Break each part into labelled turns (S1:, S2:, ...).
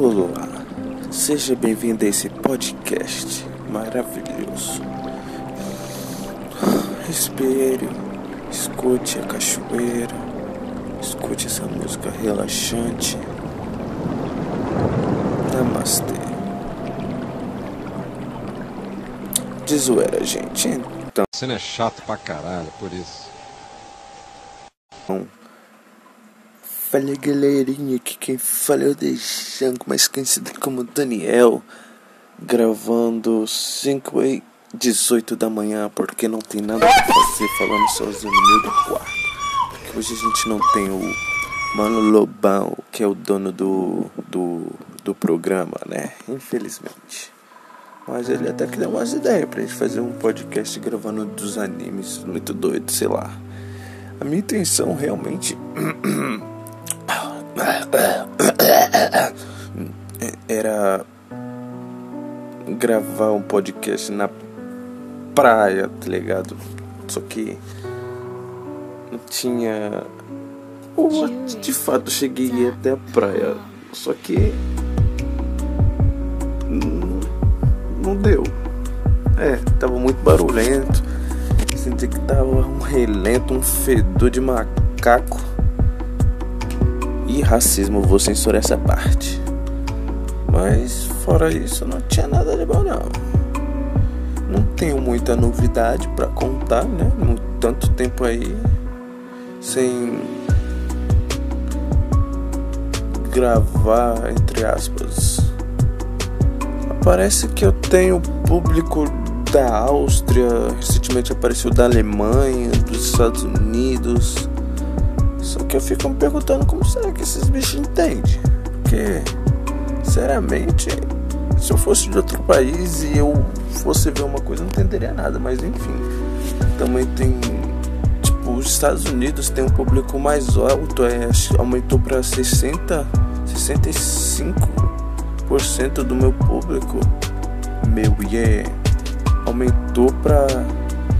S1: Olá, seja bem-vindo a esse podcast maravilhoso. Respire, escute a cachoeira, escute essa música relaxante. Namastê. De zoeira, gente. Então,
S2: Você não é chato pra caralho, por isso.
S1: Fala galerinha, aqui quem fala é o Dejango, mais conhecido como Daniel, gravando 5 e 18 da manhã, porque não tem nada pra fazer falando sozinho no meio do quarto. Porque hoje a gente não tem o Mano Lobão, que é o dono do, do, do programa, né? Infelizmente. Mas ele até que deu umas ideias pra gente fazer um podcast gravando dos animes, muito doido, sei lá. A minha intenção realmente era gravar um podcast na praia, tá ligado? Só que não tinha. Ou, de fato, cheguei até a praia, só que. Não, não deu. É, tava muito barulhento. Senti que tava um relento, um fedor de macaco. Racismo, vou censurar essa parte. Mas fora isso, não tinha nada de bom não. Não tenho muita novidade pra contar, né? Mu- Tanto tempo aí sem gravar, entre aspas. Parece que eu tenho público da Áustria, recentemente apareceu da Alemanha, dos Estados Unidos. Só que eu fico me perguntando como será que esses bichos entendem. Porque, sinceramente, se eu fosse de outro país e eu fosse ver uma coisa, eu não entenderia nada. Mas enfim, também tem. Tipo, os Estados Unidos tem um público mais alto, é, aumentou para 60, 65% do meu público. Meu, yeah, aumentou pra.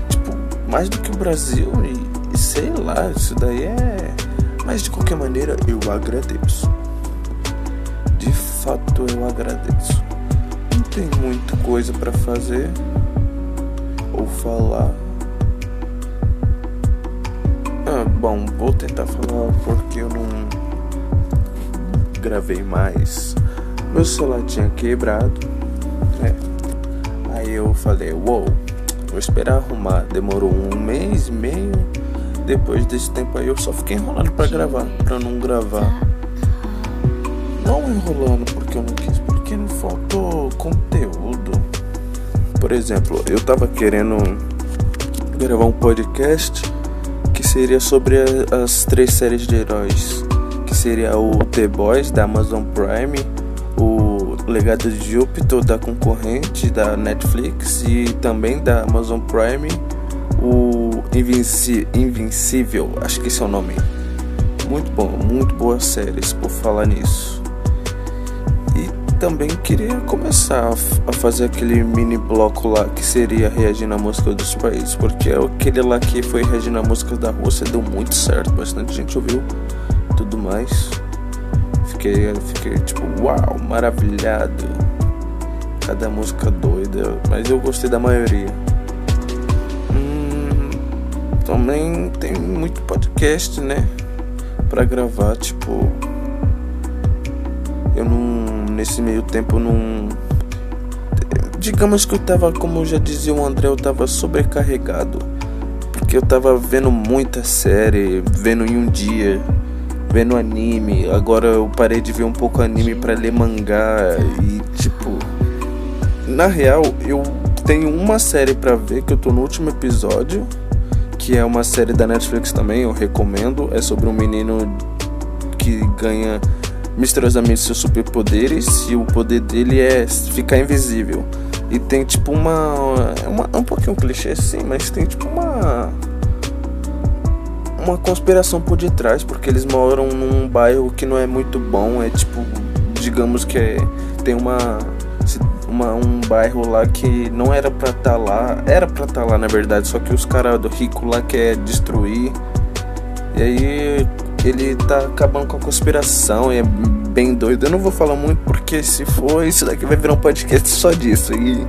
S1: Tipo, mais do que o Brasil e, e sei lá, isso daí é. Mas de qualquer maneira eu a-gradeço. De fato eu agradeço. Não tem muita coisa pra fazer ou falar. Ah, bom, vou tentar falar porque eu não gravei mais. Meu celular tinha quebrado. É. Aí eu falei, uou, vou esperar arrumar. Demorou um mês e meio. Depois desse tempo aí eu só fiquei enrolando pra gravar, pra não gravar. Não enrolando porque eu não quis, porque não faltou conteúdo. Por exemplo, eu tava querendo gravar um podcast que seria sobre as três séries de heróis, que seria o The Boys da Amazon Prime, o Legado de Júpiter da concorrente da Netflix e também da Amazon Prime, o Invinci Invincível, acho que esse é o nome. Muito bom, muito boas séries por falar nisso. E também queria começar a, fazer aquele mini bloco lá que seria reagindo à música dos países, porque aquele lá que foi reagindo à música da Rússia deu muito certo, bastante gente ouviu, tudo mais. Fiquei, fiquei tipo, uau, maravilhado. Cada música doida, mas eu gostei da maioria. Também tem muito podcast, né? Pra gravar, tipo. Eu não. Nesse meio tempo eu não. Digamos que eu tava, como já dizia o André, eu tava sobrecarregado. Porque eu tava vendo muita série, vendo em um dia, vendo anime. Agora eu parei de ver um pouco anime pra ler mangá e tipo. Na real, eu tenho uma série pra ver que eu tô no último episódio, que é uma série da Netflix também, eu recomendo. É sobre um menino que ganha misteriosamente seus superpoderes e o poder dele é ficar invisível. E tem tipo uma, uma. Um pouquinho clichê sim, mas tem tipo uma. Uma conspiração por detrás, porque eles moram num bairro que não é muito bom. É tipo. Digamos que é, tem uma, uma. Um bairro lá que não era pra estar lá. Era pra estar lá na verdade, só que os caras do rico lá quer destruir. E aí ele tá acabando com a conspiração e é bem doido. Eu não vou falar muito porque se for, isso daqui vai virar um podcast só disso. E,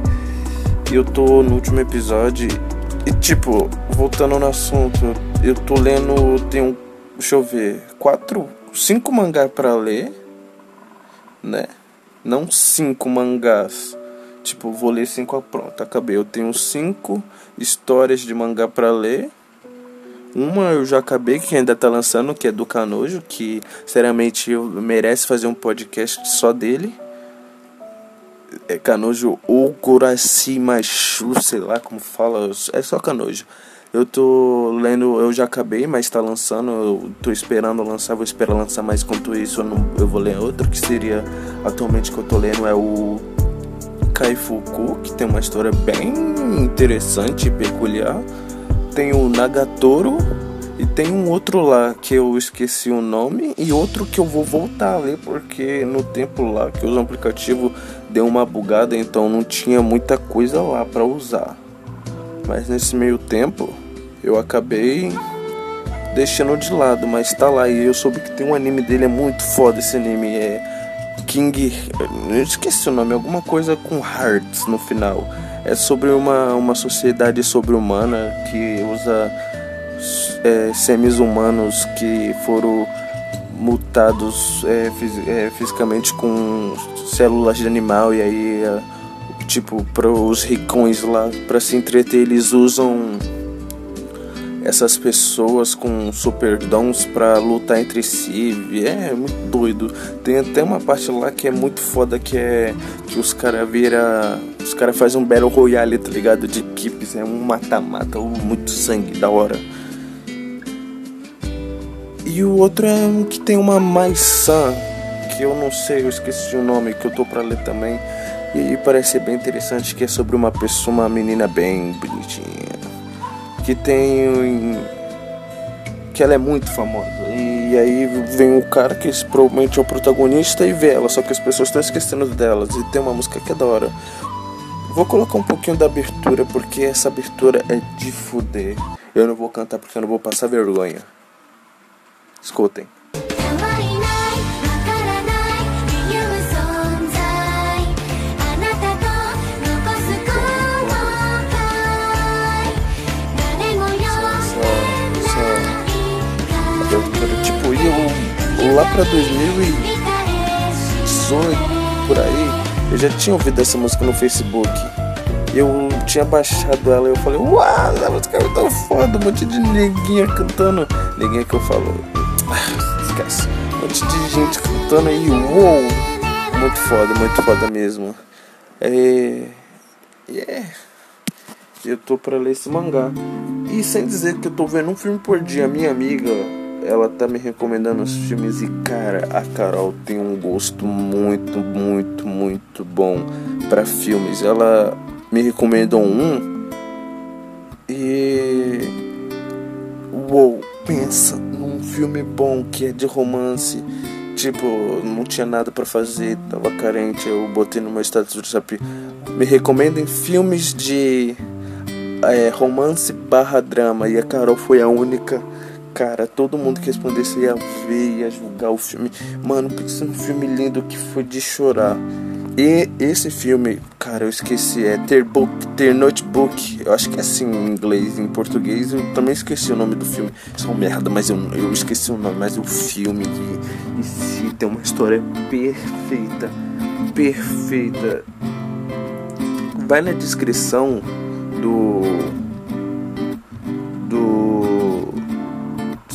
S1: e eu tô no último episódio e tipo, voltando no assunto, eu tô lendo, tenho, deixa eu ver, quatro, cinco mangás para ler, né? Não cinco mangás. Tipo, vou ler cinco, pronto, acabei. Eu tenho cinco histórias de mangá para ler uma eu já acabei, que ainda tá lançando, que é do Canojo, que seriamente merece fazer um podcast só dele. É Canojo ou Coraci Machu, sei lá como fala, é só Canojo. Eu tô lendo, eu já acabei, mas tá lançando, eu tô esperando lançar, vou esperar lançar mais quanto isso, eu, não, eu vou ler outro, que seria atualmente que eu tô lendo é o Kaifuku, que tem uma história bem interessante e peculiar tem o Nagatoro e tem um outro lá que eu esqueci o nome e outro que eu vou voltar a ler porque no tempo lá que o aplicativo deu uma bugada, então não tinha muita coisa lá para usar. Mas nesse meio tempo eu acabei deixando de lado, mas tá lá e eu soube que tem um anime dele é muito foda esse anime é King, eu esqueci o nome, alguma coisa com Hearts no final. É sobre uma, uma sociedade sobre-humana que usa é, seres-humanos que foram mutados é, fis, é, fisicamente com células de animal e aí é, tipo para os ricões lá para se entreter eles usam essas pessoas com super dons para lutar entre si. É, muito doido. Tem até uma parte lá que é muito foda que é que os caras vira, os caras fazem um battle royale, tá ligado? De equipes, é um mata-mata, muito sangue da hora. E o outro é um que tem uma maçã, que eu não sei, eu esqueci o nome, que eu tô pra ler também. E parece ser bem interessante, que é sobre uma pessoa, uma menina bem bonitinha que tem que ela é muito famosa. E aí vem o cara que provavelmente é o protagonista e vê ela, só que as pessoas estão esquecendo delas. E tem uma música que é da hora. Vou colocar um pouquinho da abertura, porque essa abertura é de fuder. Eu não vou cantar porque eu não vou passar vergonha. Escutem. Para 2018 por aí, eu já tinha ouvido essa música no Facebook. Eu tinha baixado ela e eu falei, uau, essa música é tão foda, um monte de neguinha cantando. Neguinha que eu falo, esquece. Um monte de gente cantando aí, uou! Muito foda, muito foda mesmo. É. Yeah. Eu tô pra ler esse mangá. E sem dizer que eu tô vendo um filme por dia, minha amiga ela tá me recomendando os filmes e cara, a Carol tem um gosto muito, muito, muito bom para filmes. Ela me recomendou um e uou, pensa num filme bom que é de romance. Tipo, não tinha nada para fazer, tava carente, eu botei no meu status do WhatsApp. Me recomendem filmes de é, romance barra drama e a Carol foi a única cara, todo mundo que respondesse ia ver, ia julgar o filme. Mano, pensa num filme lindo que foi de chorar. E esse filme, cara, eu esqueci, é Ter Book, Ter Notebook. Eu acho que é assim em inglês, em português. Eu também esqueci o nome do filme. Isso é uma merda, mas eu, eu esqueci o nome. Mas o filme em si tem uma história perfeita. Perfeita. Vai na descrição do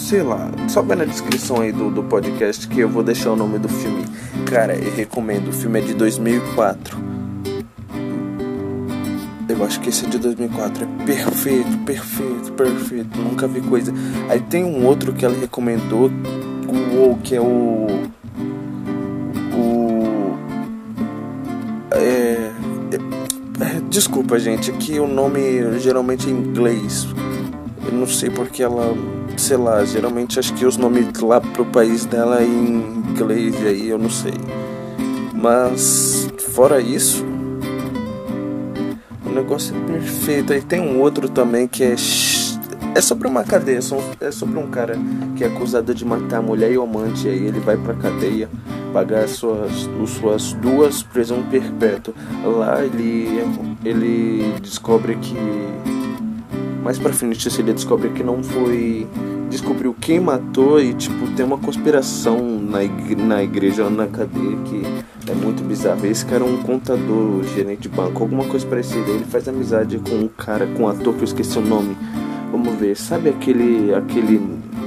S1: sei lá, só vai na descrição aí do, do podcast que eu vou deixar o nome do filme. Cara, eu recomendo. O filme é de 2004. Eu acho que esse é de 2004. É perfeito, perfeito, perfeito. Nunca vi coisa. Aí tem um outro que ela recomendou, o que é o. O. É, é, desculpa, gente. Aqui o nome geralmente é em inglês. Não sei porque ela sei lá, geralmente acho que os nomes lá pro país dela é em inglês e aí eu não sei. Mas fora isso, o negócio é perfeito. Aí tem um outro também que é é sobre uma cadeia, é sobre um cara que é acusado de matar a mulher e o amante, aí ele vai pra cadeia pagar suas, suas duas prisão perpétua. Lá ele, ele descobre que. Mais pra frente ele descobre que não foi. Descobriu quem matou e tipo tem uma conspiração na, igre, na igreja ou na cadeia que é muito bizarro. Esse cara é um contador, gerente de banco, alguma coisa parecida. Ele faz amizade com um cara, com um ator que eu esqueci o nome. Vamos ver, sabe aquele aquele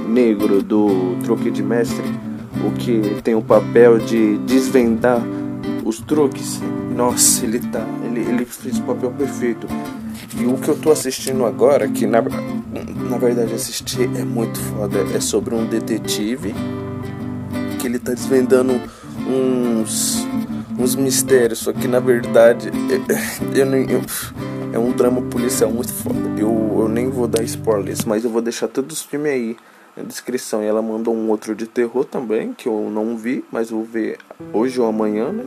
S1: negro do Troque de Mestre? o que tem o papel de desvendar os truques. Nossa, ele tá. Ele, ele fez o papel perfeito. E o que eu tô assistindo agora, que na, na verdade assistir é muito foda, é sobre um detetive que ele tá desvendando uns uns mistérios, só que na verdade eu, eu, eu, é um drama policial muito foda. Eu, eu nem vou dar spoilers, mas eu vou deixar todos os filmes aí na descrição. E ela mandou um outro de terror também, que eu não vi, mas vou ver hoje ou amanhã, né?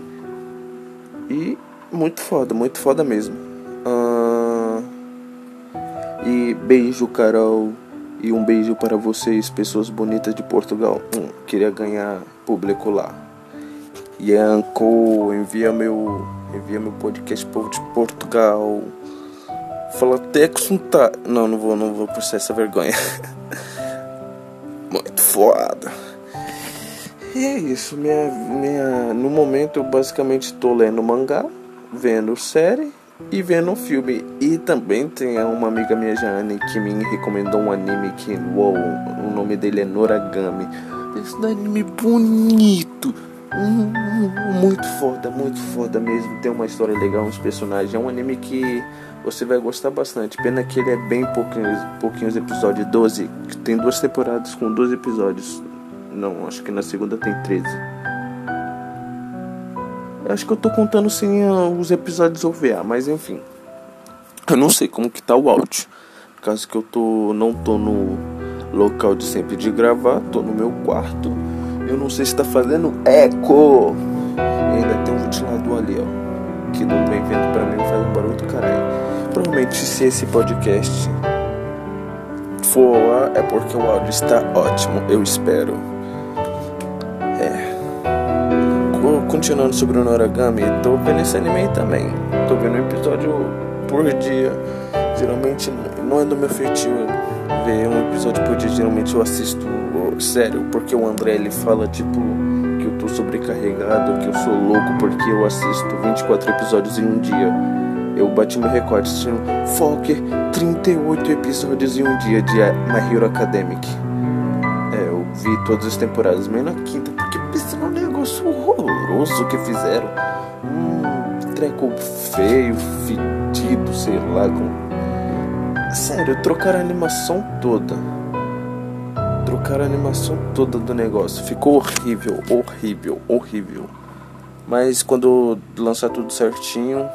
S1: E muito foda, muito foda mesmo. Uh... E beijo, Carol. E um beijo para vocês, pessoas bonitas de Portugal. Hum, queria ganhar público lá. Yanko, envia meu, envia meu podcast povo de Portugal. Fala até que tá. Não, não vou, não vou processar essa vergonha. muito foda. E é isso, minha, minha, no momento eu basicamente estou lendo mangá, vendo série e vendo filme. E também tem uma amiga minha, Jane, que me recomendou um anime que, o nome dele é Noragami. Esse anime bonito, muito foda, muito foda mesmo. Tem uma história legal, uns personagens. É um anime que você vai gostar bastante. Pena que ele é bem pouquinhos, pouquinhos episódios 12. Tem duas temporadas com 12 episódios. Não, acho que na segunda tem 13. Acho que eu tô contando sem uh, os episódios OVA, mas enfim. Eu não sei como que tá o áudio. Causa que eu tô. não tô no local de sempre de gravar, tô no meu quarto. Eu não sei se tá fazendo eco. E ainda tem um ventilador ali, ó. Que não vem vendo pra mim, faz um barulho do caralho. Provavelmente se esse podcast for lá é porque o áudio está ótimo, eu espero. Continuando sobre o Noragami, tô vendo esse anime também. Tô vendo um episódio por dia. Geralmente não é do meu feitio ver um episódio por dia. Geralmente eu assisto sério, porque o André ele fala tipo que eu tô sobrecarregado, que eu sou louco porque eu assisto 24 episódios em um dia. Eu bati meu recorde assistindo Fokker 38 episódios em um dia de My Hero Academic. É, eu vi todas as temporadas, menos na quinta, horroroso que fizeram. Um treco feio, fedido, sei lá. Com... Sério, trocaram a animação toda. Trocaram a animação toda do negócio. Ficou horrível, horrível, horrível. Mas quando lançar tudo certinho,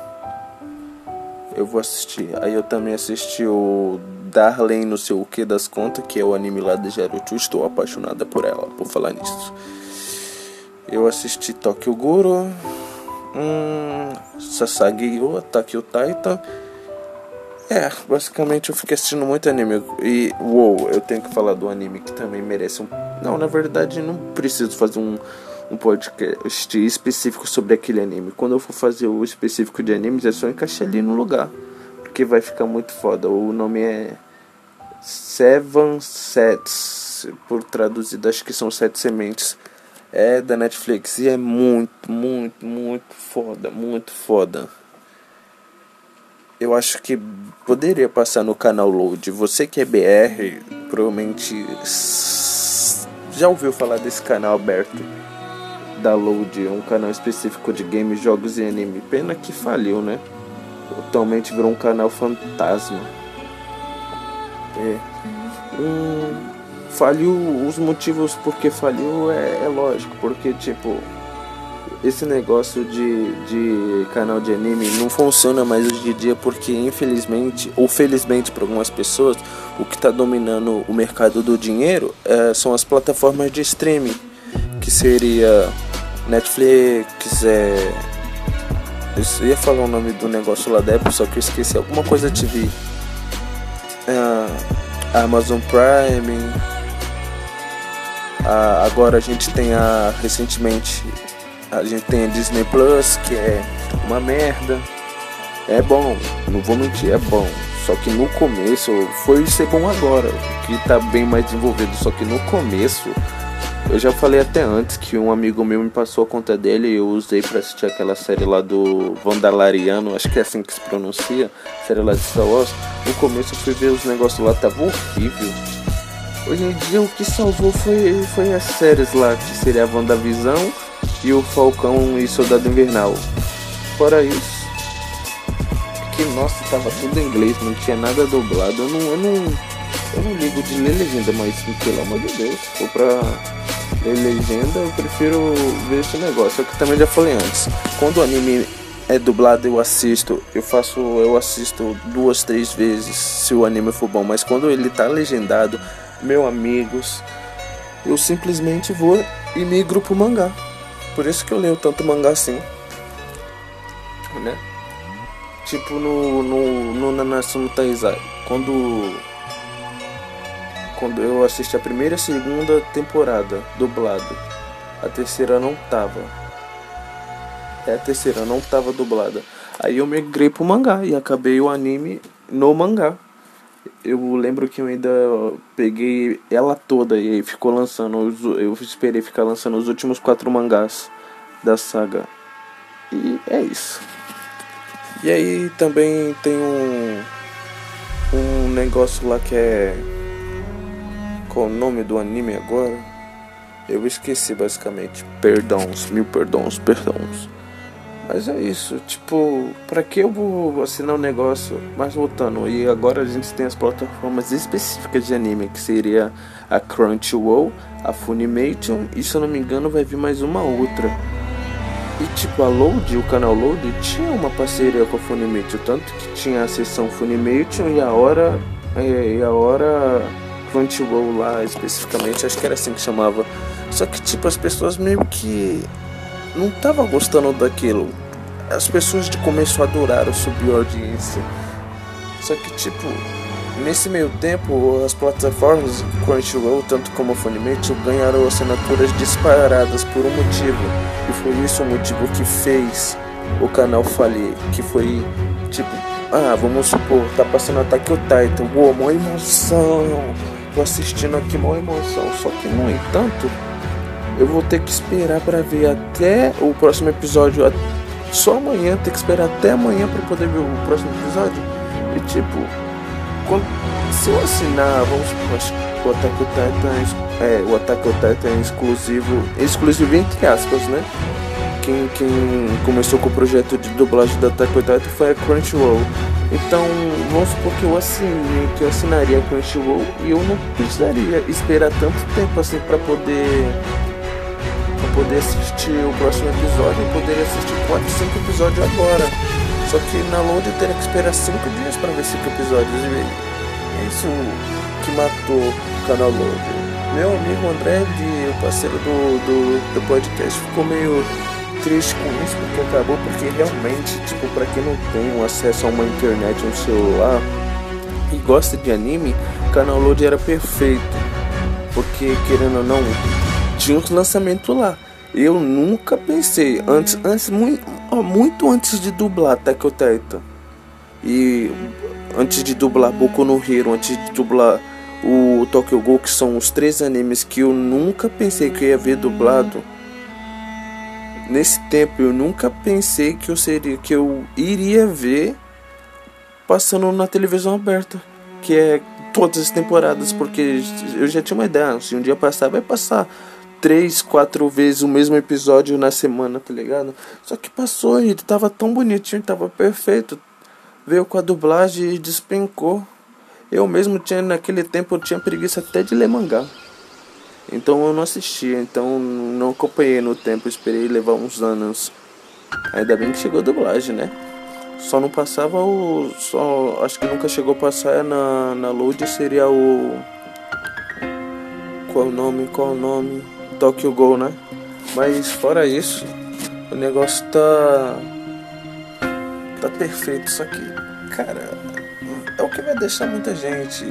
S1: eu vou assistir. Aí eu também assisti o Darlene no seu o que das contas, que é o anime lá de Jaruto. Estou apaixonada por ela, por falar nisso. Eu assisti Tokyo Guru, hum, Sasagi Yo, Attack on Titan. É, basicamente eu fiquei assistindo muito anime. E, uou, eu tenho que falar do anime que também merece um. Não, na verdade, não preciso fazer um um podcast específico sobre aquele anime. Quando eu for fazer o específico de animes, é só encaixar ali no lugar. Porque vai ficar muito foda. O nome é Seven Sets. Por traduzido, acho que são sete sementes. É da Netflix. E é muito, muito, muito foda. Muito foda. Eu acho que poderia passar no canal Load. Você que é BR, provavelmente já ouviu falar desse canal aberto Download, um canal específico de games, jogos e anime. Pena que faliu, né? Atualmente virou um canal fantasma. É. Um, faliu, os motivos porque faliu é, é lógico, porque tipo esse negócio de, de canal de anime não funciona mais hoje em dia porque infelizmente ou felizmente para algumas pessoas o que está dominando o mercado do dinheiro é, são as plataformas de streaming que seria Netflix, é. Eu ia falar o nome do negócio lá da Apple, só que eu esqueci. Alguma coisa TV. É... Amazon Prime. A, agora a gente tem a recentemente a gente tem a Disney Plus que é uma merda. É bom, não vou mentir, é bom. Só que no começo foi ser bom agora, que tá bem mais desenvolvido. Só que no começo eu já falei até antes que um amigo meu me passou a conta dele e eu usei para assistir aquela série lá do Vandalariano, acho que é assim que se pronuncia, série lá de Star Wars. No começo eu fui ver os negócios lá, tava horrível. Hoje em dia o que salvou foi, foi as séries lá, que seria a WandaVisão e o Falcão e Soldado Invernal. Fora isso, que nossa, tava tudo em inglês, não tinha nada dublado. Eu não, eu não, eu não ligo de ler legenda, mas pelo amor de Deus, se for pra legenda, eu prefiro ver esse negócio. É o que também já falei antes. Quando o anime é dublado, eu assisto. Eu faço, eu assisto duas, três vezes se o anime for bom. Mas quando ele tá legendado, meus amigos, eu simplesmente vou e migro pro mangá. Por isso que eu leio tanto mangá assim, né? Tipo no no, no Nanatsu no Taizai, quando quando eu assisti a primeira e a segunda temporada dublado. A terceira não tava. É a terceira não tava dublada. Aí eu migrei pro mangá e acabei o anime no mangá. Eu lembro que eu ainda peguei ela toda e ficou lançando. Eu esperei ficar lançando os últimos quatro mangás da saga. E é isso. E aí também tem um um negócio lá que é qual o nome do anime agora? Eu esqueci basicamente. Perdões, mil perdões, perdões. Mas é isso, tipo, pra que eu vou assinar um negócio? Mas voltando, e agora a gente tem as plataformas específicas de anime, que seria a Crunchyroll, a Funimation, e se eu não me engano vai vir mais uma outra. E tipo, a Load, o canal Load, tinha uma parceria com a Funimation, tanto que tinha a seção Funimation e a hora. E a hora Crunchyroll lá especificamente, acho que era assim que chamava. Só que tipo as pessoas meio que não tava gostando daquilo. As pessoas de começo adoraram subir a audiência. Só que tipo nesse meio tempo as plataformas Crunchyroll, tanto como Funimation, ganharam assinaturas disparadas por um motivo. E foi isso o motivo que fez o canal falir, que foi tipo ah, vamos supor, tá passando Ataque ao Titan, uou, mó emoção, tô assistindo aqui, mó emoção. Só que, no entanto, eu vou ter que esperar para ver até o próximo episódio. Só amanhã, ter que esperar até amanhã para poder ver o próximo episódio. E tipo, quando, se eu assinar, vamos o Attack on Titan, é, o Attack on Titan é exclusivo, exclusivo entre aspas, né? Quem, quem começou com o projeto de dublagem da Attack on Titan foi a Crunchyroll. Então, vamos supor que eu assinei, que eu assinaria a Crunchyroll e eu não precisaria esperar tanto tempo assim para poder para poder assistir o próximo episódio, eu poderia assistir 4, 5 episódios agora. Só que na Load eu teria que esperar 5 dias para ver 5 episódios e é isso que matou o canal Load. Meu amigo André, de, o parceiro do, do, do podcast, ficou meio triste com isso porque acabou porque realmente, tipo, para quem não tem acesso a uma internet, um celular e gosta de anime, o canal Load era perfeito. Porque querendo ou não, tinha os lançamentos lá. Eu nunca pensei, antes, antes muito, muito antes de dublar on Titan e antes de dublar Boku no Hero, antes de dublar o Tokyo Ghoul, que são os três animes que eu nunca pensei que eu ia ver dublado. Nesse tempo eu nunca pensei que eu seria que eu iria ver passando na televisão aberta, que é todas as temporadas, porque eu já tinha uma ideia, se um dia passar vai passar três, quatro vezes o mesmo episódio na semana, tá ligado? Só que passou e tava tão bonitinho, tava perfeito. Veio com a dublagem e despencou. Eu mesmo tinha, naquele tempo, eu tinha preguiça até de ler mangá. Então eu não assistia, então não acompanhei no tempo, esperei levar uns anos. Ainda bem que chegou a dublagem, né? Só não passava o. Só. Acho que nunca chegou a passar na, na load seria o. Qual o nome? Qual o nome? Tokyo Gol, né? Mas fora isso, o negócio tá. tá perfeito. Só que, cara, é o que vai deixar muita gente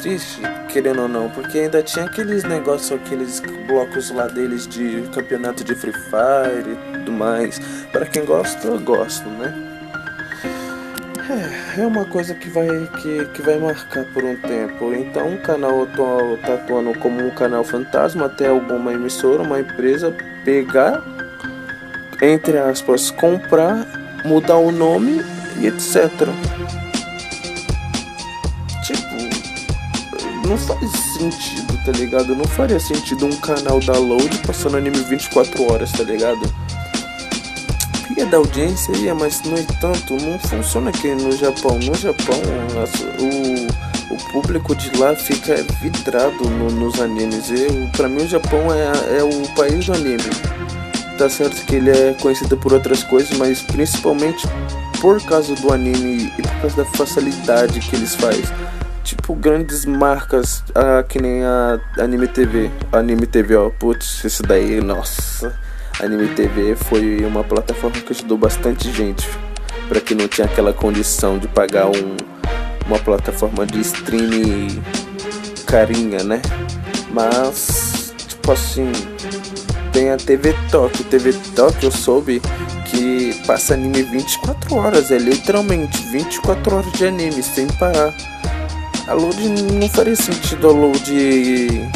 S1: triste, querendo ou não, porque ainda tinha aqueles negócios, aqueles blocos lá deles de campeonato de Free Fire e tudo mais. Para quem gosta, eu gosto, né? É, uma coisa que vai, que, que vai marcar por um tempo. Então o canal atual tá atuando como um canal fantasma até alguma emissora, uma empresa pegar, entre aspas, comprar, mudar o nome e etc. Tipo, não faz sentido, tá ligado? Não faria sentido um canal da Load passando anime 24 horas, tá ligado? Da audiência, ia, mas no entanto não funciona aqui no Japão. No Japão, o, o público de lá fica vidrado no, nos animes. E para mim o Japão é, é o país do anime. Tá certo que ele é conhecido por outras coisas, mas principalmente por causa do anime e por causa da facilidade que eles fazem. Tipo, grandes marcas, ah, que nem a Anime TV. Anime TV, ó, putz, isso daí, nossa Anime TV foi uma plataforma que ajudou bastante gente para quem não tinha aquela condição de pagar um, uma plataforma de streaming carinha, né? Mas, tipo assim, tem a TV Tóquio. TV Tóquio eu soube que passa anime 24 horas, é literalmente 24 horas de anime sem parar. A load não faria sentido a load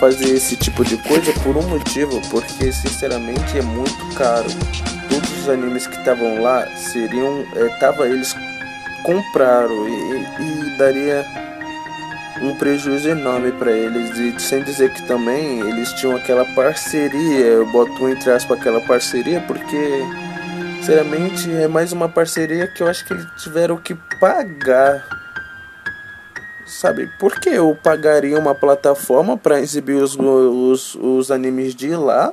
S1: fazer esse tipo de coisa por um motivo, porque sinceramente é muito caro. Todos os animes que estavam lá seriam, é, tava eles compraram e, e daria um prejuízo enorme para eles e sem dizer que também eles tinham aquela parceria, eu boto entre aspas aquela parceria porque sinceramente é mais uma parceria que eu acho que eles tiveram que pagar sabe? Por que eu pagaria uma plataforma para exibir os, os, os animes de lá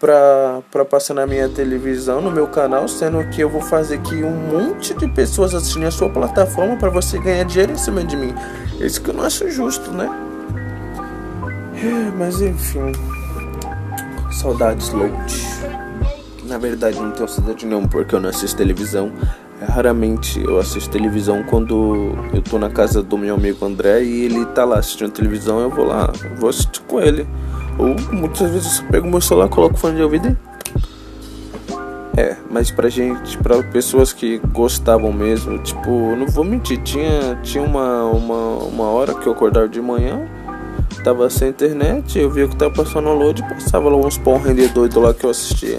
S1: para passar na minha televisão, no meu canal, sendo que eu vou fazer que um monte de pessoas assistirem a sua plataforma para você ganhar dinheiro em cima de mim? Isso que eu não acho justo, né? É, mas enfim. Saudades load. Na verdade, não tenho saudade nenhuma porque eu não assisto televisão. Raramente eu assisto televisão quando eu tô na casa do meu amigo André e ele tá lá assistindo televisão, eu vou lá, vou assistir com ele. Ou muitas vezes eu pego meu celular, coloco o fone de ouvido e... É, mas pra gente, pra pessoas que gostavam mesmo, tipo, não vou mentir, tinha, tinha uma, uma, uma hora que eu acordava de manhã, tava sem internet, eu via que tava passando o load, passava lá uns pão render doido lá que eu assistia.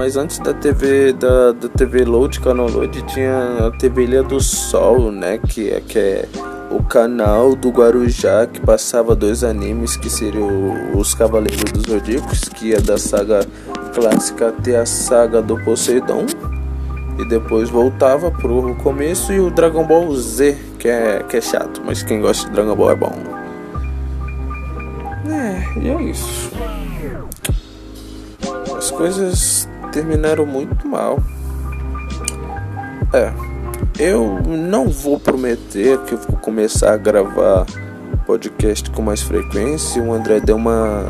S1: Mas antes da TV da, da TV Load, canal Load, tinha a TV Ilha do Sol, né? Que é, que é o canal do Guarujá que passava dois animes que seriam os Cavaleiros dos Zodíacos, que é da saga clássica até a saga do Poseidon. E depois voltava pro começo e o Dragon Ball Z, que é, que é chato, mas quem gosta de Dragon Ball é bom. É, e é isso. As coisas terminaram muito mal. É, eu não vou prometer que eu vou começar a gravar podcast com mais frequência. O André deu uma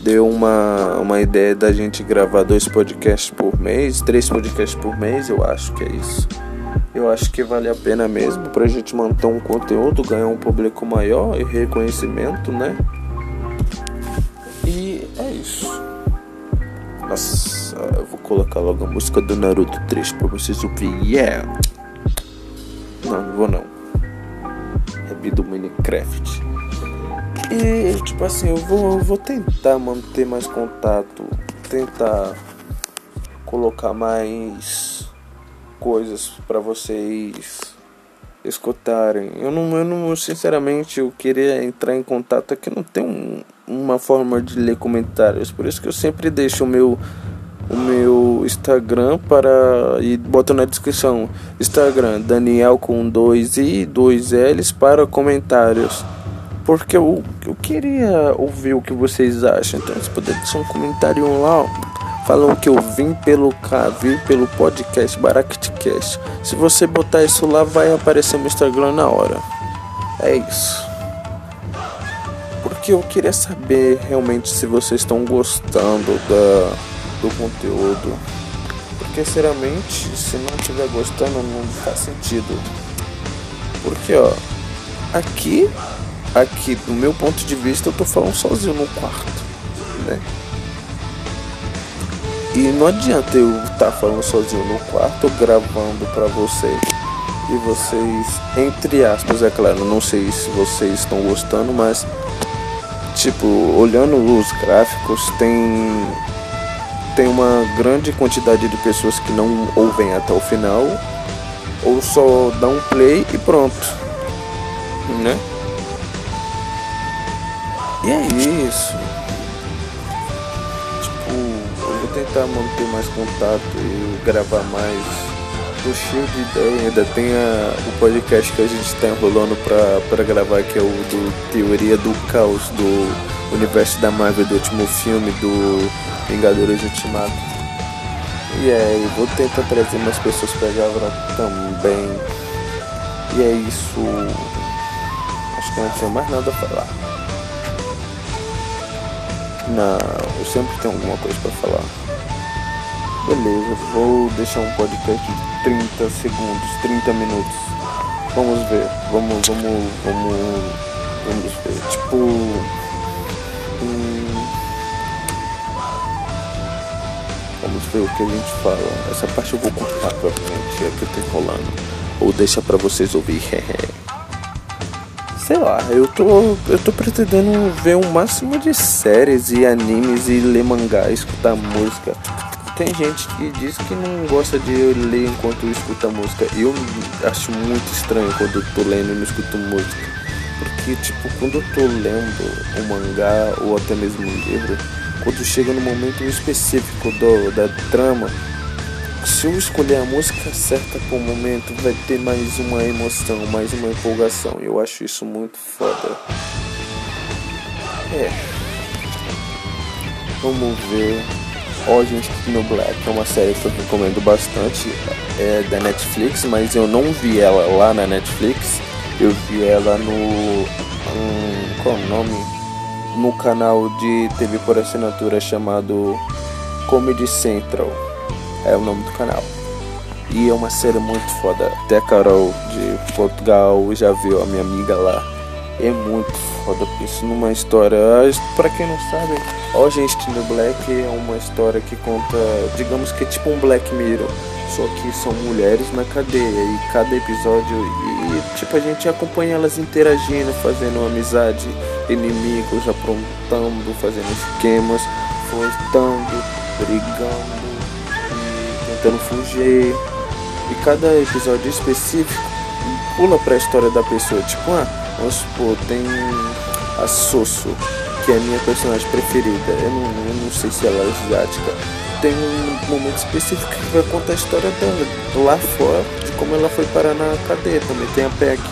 S1: deu uma, uma ideia da gente gravar dois podcasts por mês, três podcasts por mês, eu acho que é isso. Eu acho que vale a pena mesmo pra gente manter um conteúdo, ganhar um público maior e reconhecimento, né? Nossa, eu vou colocar logo a música do Naruto 3 pra vocês ouvirem. Yeah! Não, não vou não. Rap do Minecraft. E tipo assim, eu vou, eu vou tentar manter mais contato. Tentar colocar mais coisas para vocês escutarem. Eu não, eu não, sinceramente, eu queria entrar em contato aqui, não tem um, uma forma de ler comentários, por isso que eu sempre deixo o meu o meu Instagram para e boto na descrição. Instagram Daniel com dois i dois l's para comentários. Porque eu, eu queria ouvir o que vocês acham. Então se puder deixar um comentário lá falam que eu vim pelo vi pelo podcast Baractcast se você botar isso lá vai aparecer no Instagram na hora é isso porque eu queria saber realmente se vocês estão gostando da, do conteúdo. Porque sinceramente, se não estiver gostando, não faz sentido. Porque, ó, aqui, aqui, do meu ponto de vista, eu tô falando sozinho no quarto, né? E não adianta eu estar tá falando sozinho no quarto, gravando pra vocês. E vocês, entre aspas, é claro, não sei se vocês estão gostando, mas, tipo, olhando os gráficos, tem tem uma grande quantidade de pessoas que não ouvem até o final ou só dá um play e pronto, né? E é isso. Tentar manter mais contato e gravar mais. Tô cheio de ideia, ainda tem a, o podcast que a gente está enrolando pra, pra gravar, que é o do Teoria do Caos, do universo da Marvel, do último filme do Vingadores Ultimato. E é, vou tentar trazer mais pessoas pra gravar também. E é isso. Acho que não tinha mais nada a falar. Não, eu sempre tenho alguma coisa pra falar. Beleza, vou deixar um podcast de 30 segundos, 30 minutos. Vamos ver, vamos, vamos, vamos, vamos ver. Tipo. Hum, Vamos ver o que a gente fala. Essa parte eu vou cortar provavelmente, é que eu tô enrolando. Ou deixa pra vocês ouvir. Sei lá, eu tô. Eu tô pretendendo ver um máximo de séries e animes e ler mangá, escutar música. Tem gente que diz que não gosta de ler enquanto escuta música. Eu acho muito estranho quando eu tô lendo e não escuto música. Porque, tipo, quando eu tô lendo um mangá ou até mesmo um livro, quando chega no momento específico do, da trama, se eu escolher a música certa para o momento, vai ter mais uma emoção, mais uma empolgação. Eu acho isso muito foda. É. Vamos ver. Orange no Black é uma série que eu recomendo bastante. É da Netflix, mas eu não vi ela lá na Netflix. Eu vi ela no. Qual é o nome? no canal de TV por assinatura chamado Comedy Central. É o nome do canal. E é uma série muito foda. Até Carol de Portugal já viu a minha amiga lá. É muito foda. Isso numa história. Pra quem não sabe, Gente no Black é uma história que conta, digamos que é tipo um Black Mirror. Só que são mulheres na cadeia. E cada episódio. E tipo, a gente acompanha elas interagindo, fazendo amizade inimigos, aprontando, fazendo esquemas, flertando, brigando tentando fugir. E cada episódio específico pula pra história da pessoa. Tipo, ah, vamos supor, tem a Soso, que é a minha personagem preferida. Eu não, eu não sei se ela é asiática. Tem um momento específico que vai contar a história dela lá fora, de como ela foi parar na cadeia. Também tem a Peck.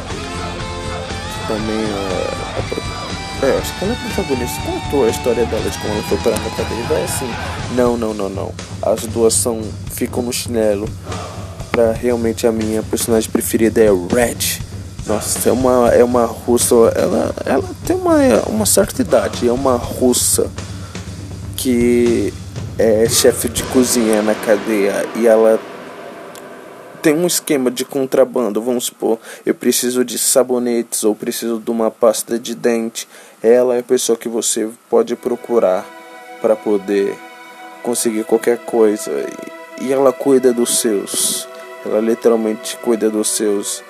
S1: Também a, a é, acho que ela é protagonista. Contou a história dela de como ela foi parar na cadeia. Vai assim. Não, não, não, não. As duas são. ficam no chinelo. Pra realmente a minha personagem preferida é Red. Nossa, é uma, é uma russa. Ela, ela tem uma, uma certa idade. É uma russa que é chefe de cozinha na cadeia. E ela tem um esquema de contrabando, vamos supor, eu preciso de sabonetes ou preciso de uma pasta de dente. Ela é a pessoa que você pode procurar para poder conseguir qualquer coisa e ela cuida dos seus. Ela literalmente cuida dos seus.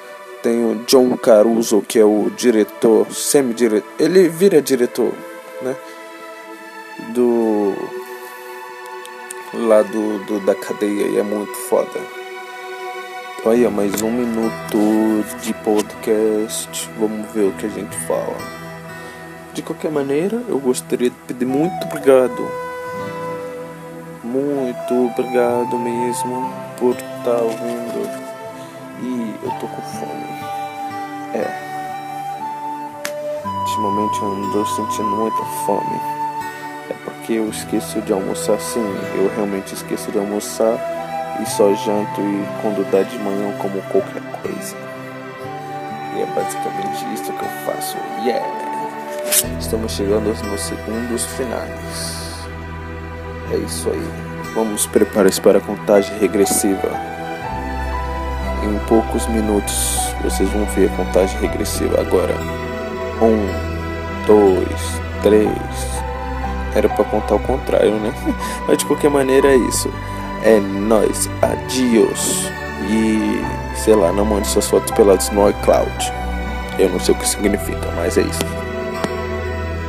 S1: Tem o John Caruso, que é o diretor, semi-diretor. Ele vira diretor, né? Do. Lá do, do da cadeia e é muito foda. Olha, mais um minuto de podcast. Vamos ver o que a gente fala. De qualquer maneira, eu gostaria de pedir muito obrigado. Muito obrigado mesmo por estar tá ouvindo. E eu tô com fome. É. Ultimamente eu ando sentindo muita fome. É porque eu esqueço de almoçar sim. Eu realmente esqueço de almoçar e só janto e quando dá de manhã como qualquer coisa. E é basicamente isso que eu faço. Yeah! Estamos chegando nos segundos finais. É isso aí. Vamos preparar-se para a contagem regressiva. Em poucos minutos vocês vão ver a contagem regressiva agora. Um, dois, três. Era para contar o contrário, né? Mas de qualquer maneira é isso. É nós, adios. E sei lá, não mande suas fotos peladas no iCloud. Eu não sei o que significa, mas é isso.